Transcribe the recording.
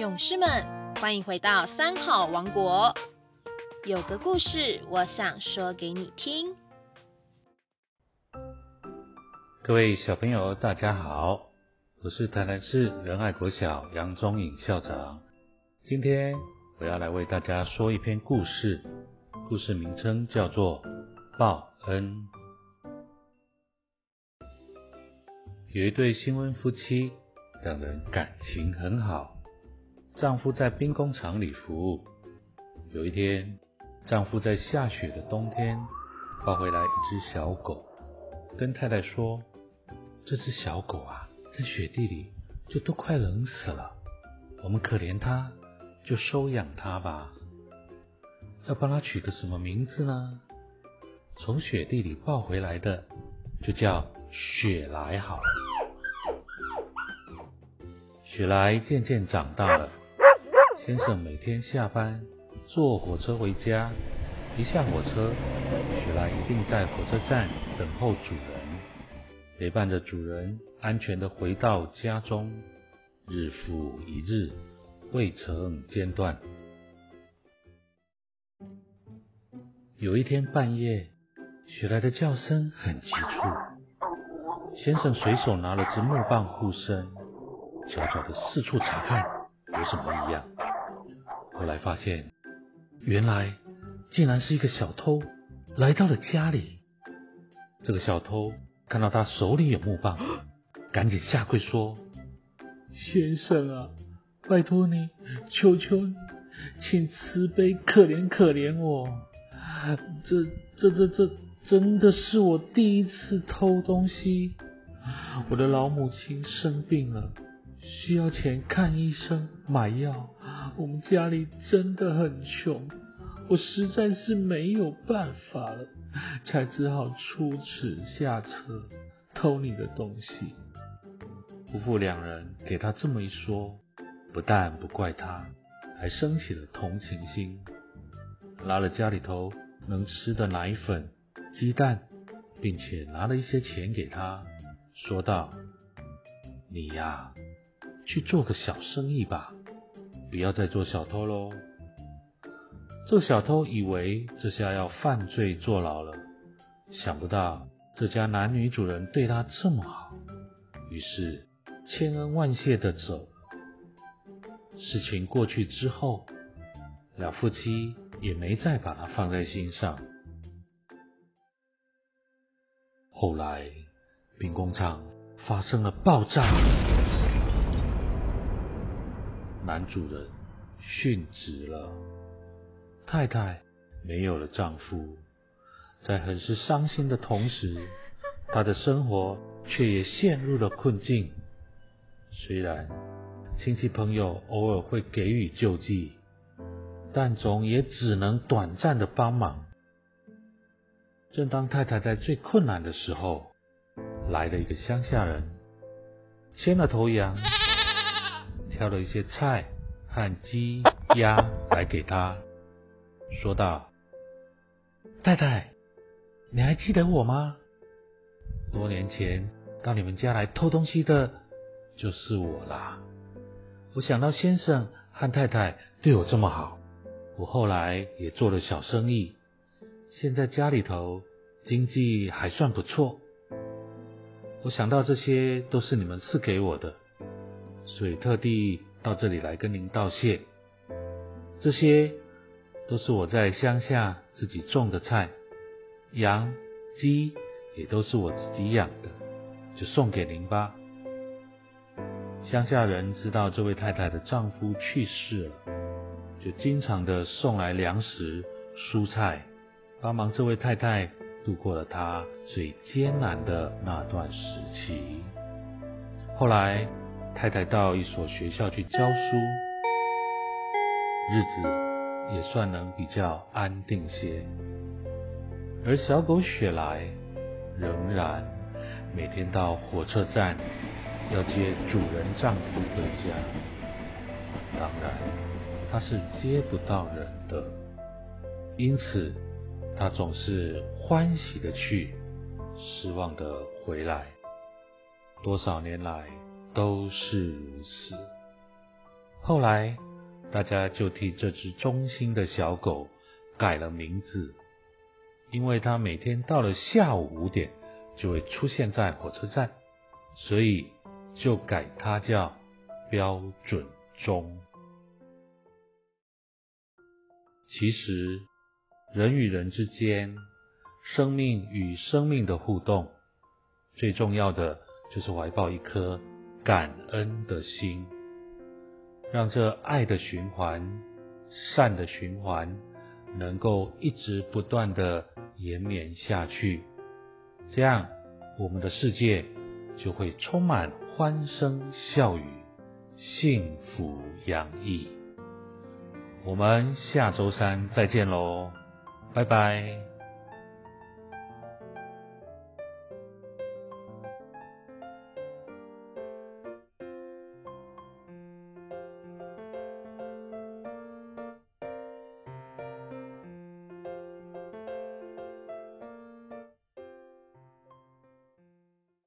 勇士们，欢迎回到三好王国。有个故事，我想说给你听。各位小朋友，大家好，我是台南市仁爱国小杨宗颖校长。今天我要来为大家说一篇故事，故事名称叫做《报恩》。有一对新婚夫妻，两人感情很好。丈夫在兵工厂里服务。有一天，丈夫在下雪的冬天抱回来一只小狗，跟太太说：“这只小狗啊，在雪地里就都快冷死了，我们可怜它，就收养它吧。要帮它取个什么名字呢？从雪地里抱回来的，就叫雪莱好了。”雪莱渐渐长大了。先生每天下班坐火车回家，一下火车，雪莱一定在火车站等候主人，陪伴着主人安全的回到家中，日复一日，未曾间断。有一天半夜，雪莱的叫声很急促，先生随手拿了支木棒护身，悄悄的四处查看有什么异样。后来发现，原来竟然是一个小偷来到了家里。这个小偷看到他手里有木棒，赶紧下跪说：“先生啊，拜托你，求求你，请慈悲可怜可怜我。这这这这真的是我第一次偷东西。我的老母亲生病了。”需要钱看医生、买药，我们家里真的很穷，我实在是没有办法了，才只好出此下策偷你的东西。夫妇两人给他这么一说，不但不怪他，还生起了同情心，拿了家里头能吃的奶粉、鸡蛋，并且拿了一些钱给他，说道：“你呀。”去做个小生意吧，不要再做小偷喽。这小偷以为这下要犯罪坐牢了，想不到这家男女主人对他这么好，于是千恩万谢的走。事情过去之后，两夫妻也没再把他放在心上。后来，兵工厂发生了爆炸。男主人殉职了，太太没有了丈夫，在很是伤心的同时，她的生活却也陷入了困境。虽然亲戚朋友偶尔会给予救济，但总也只能短暂的帮忙。正当太太在最困难的时候，来了一个乡下人，牵了头羊。挑了一些菜和鸡鸭来给他，说道：“太太，你还记得我吗？多年前到你们家来偷东西的，就是我啦。我想到先生和太太对我这么好，我后来也做了小生意，现在家里头经济还算不错。我想到这些都是你们赐给我的。”所以特地到这里来跟您道谢。这些都是我在乡下自己种的菜，羊、鸡也都是我自己养的，就送给您吧。乡下人知道这位太太的丈夫去世了，就经常的送来粮食、蔬菜，帮忙这位太太度过了她最艰难的那段时期。后来。太太到一所学校去教书，日子也算能比较安定些。而小狗雪莱仍然每天到火车站要接主人丈夫回家，当然他是接不到人的，因此他总是欢喜的去，失望的回来。多少年来。都是如此。后来，大家就替这只忠心的小狗改了名字，因为它每天到了下午五点就会出现在火车站，所以就改它叫标准钟。其实，人与人之间，生命与生命的互动，最重要的就是怀抱一颗感恩的心。让这爱的循环、善的循环，能够一直不断的延绵下去，这样我们的世界就会充满欢声笑语、幸福洋溢。我们下周三再见喽，拜拜。